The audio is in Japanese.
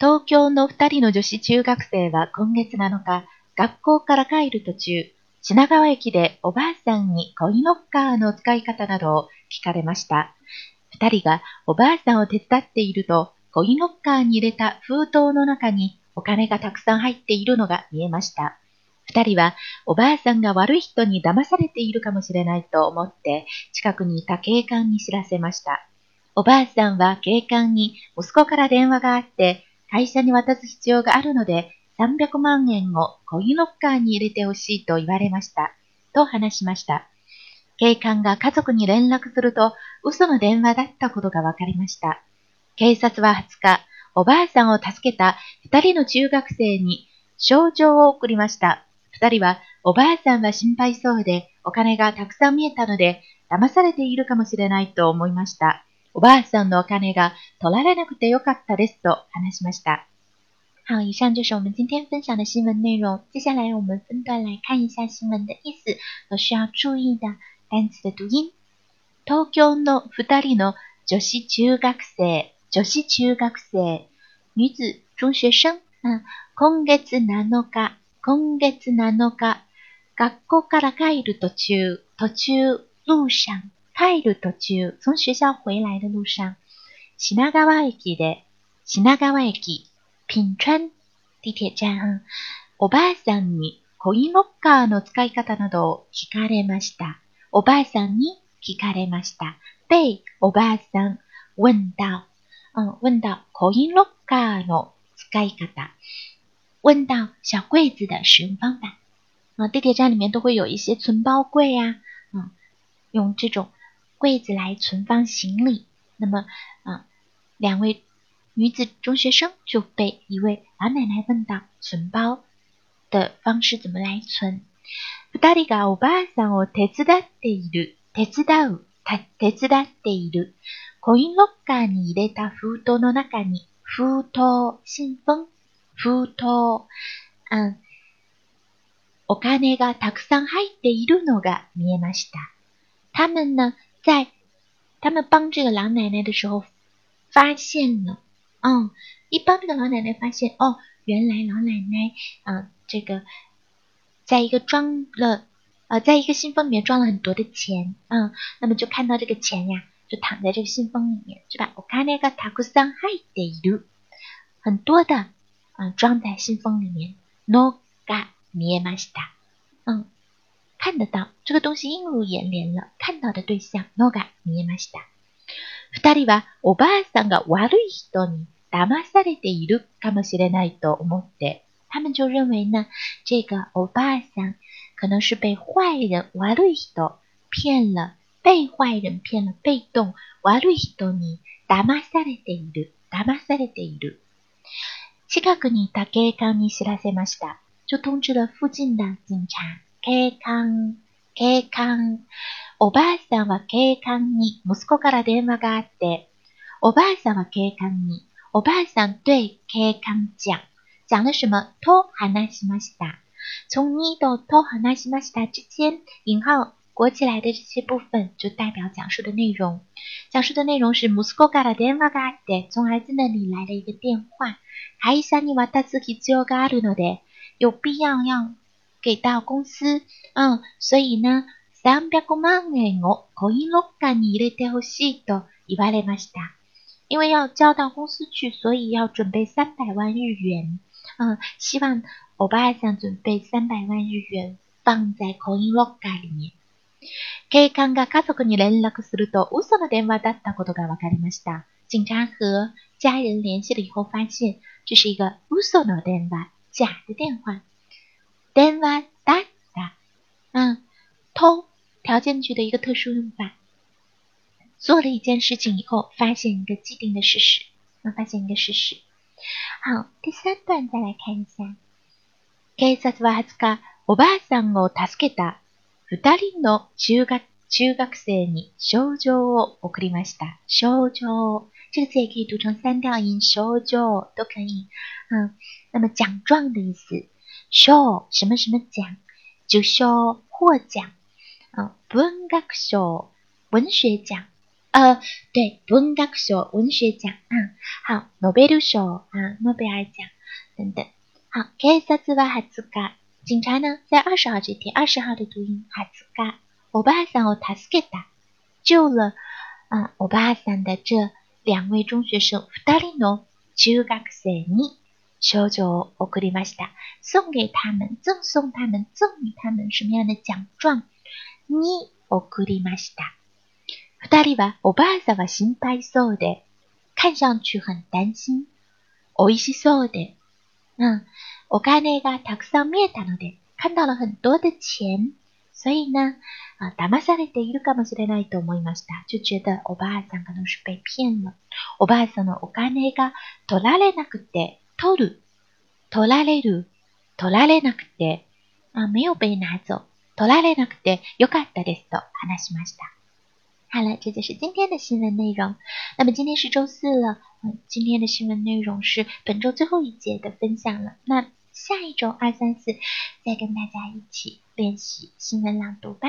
東京の二人の女子中学生は今月7日、学校から帰る途中、品川駅でおばあさんにコインロッカーの使い方などを聞かれました。二人がおばあさんを手伝っていると、コインロッカーに入れた封筒の中にお金がたくさん入っているのが見えました。二人はおばあさんが悪い人に騙されているかもしれないと思って近くにいた警官に知らせました。おばあさんは警官に息子から電話があって会社に渡す必要があるので300万円をコインロッカーに入れてほしいと言われました。と話しました。警官が家族に連絡すると嘘の電話だったことが分かりました。警察は20日、おばあさんを助けた2人の中学生に症状を送りました。二人は、おばあさんは心配そうで、お金がたくさん見えたので、騙されているかもしれないと思いました。おばあさんのお金が取られなくてよかったですと話しました。好，以上就是我们今天分享的新闻内容。接下来我们分段来看一下新闻的意思和需要注意的单词的读音。東京の二人の女子中学生、女子中学生、女子中学生、今月7日、今月7日、学校から帰る途中、途中、路上、帰る途中、从学校回来的路上、品川駅で、品川駅、品川、地铁站、おばあさんにコインロッカーの使い方などを聞かれました。おばあさんに聞かれました。被おばあさん問到、嗯、問到コインロッカーの使い方。问到小柜子的使用方法啊，地铁站里面都会有一些存包柜呀，啊，用这种柜子来存放行李。那么啊，两位女子中学生就被一位老奶奶问到存包的方式怎么来存。二人がおばあさんを手伝っている、手伝う、手伝っている。コインロッカーに入れた封筒の中に封筒、信封。封筒、嗯、お金がたくさん入っているのが見えました。他们呢，在他们帮这个老奶奶的时候，发现了，嗯，一帮这个老奶奶发现，哦，原来老奶奶，嗯，这个，在一个装了，呃，在一个信封里面装了很多的钱，嗯，那么就看到这个钱呀，就躺在这个信封里面，是吧？お金がたくさん入っている，很多的。嗯，装在信封里面。no ga 見えました。嗯， 看得到这个东西映入眼帘了，看到的对象 no ga 見えました。二人はおばあさんが悪い人に騙されているかもしれないと思って、他们就认为呢，这个おばあさん可能是被坏人悪い人骗了，被坏人骗了，被动悪い人に騙されている、騙されている。近くにいた警官に知らせました。就通知了附近的警察。警官、警官。おばあさんは警官に息子から電話があって、おばあさんは警官に、おばあさん对警官讲。讲了什么？と話しました。从你とと話しました之间，引号裹起来的这些部分就代表讲述的内容。讲述的内容是息子から電話があって、从儿子那里来了一个电话。会社に渡す必要があるので、有必要要给到公司。嗯，所以呢、300万円をコインロッカーに入れてほしいと言われました。因为要交到公司去，所以要准备三百万日元。嗯，希望おばあさん準備300万日元放在コインロッカー里面。警官が家族に連絡すると嘘の電話だったことが分かりました。警察和家人联系了以后，发现这是一个嘘の電話，假的电话。電話だった，嗯，偷条件句的一个特殊用法。做了一件事情以后，发现一个既定的事实，那发现一个事实。好，第三段再来看一下。警察は20日、おばあさんを助けた二人の中学中学生に症状を送りました。症状。这个字也可以读成三调音，show 都可以。嗯，那么奖状的意思，show 什么什么奖，就 show 获奖。嗯，文学奖，文学奖，呃，对，文学賞文学奖。啊，好，ノベル賞啊，诺贝尔奖。等等。好，警察は20日，警察呢在二十号这天，二十号的读音20日，おばあさんを助けた，救了啊，おばあさん的这两位中学生二人の中学生。に賞状を送りました，送给他们，赠送他们，赠予他们什么样的奖状？に送りました。二人はおばあさんは心配そうで、看上去很担心。美味しそうで、嗯，お金がたくさん見えたので、看到了很多的钱。所以呢，啊，騙されているかもしれないと思いました。就觉得おばあさん可能是被骗了。おばあさんのお金が取られなくて、取る、取られる、取られなくて、啊，没有被拿走。取られなくてよかったですと話しました。好了，这就是今天的新闻内容。那么今天是周四了，嗯，今天的新闻内容是本周最后一节的分享了。那下一周二三四再跟大家一起练习新闻朗读吧。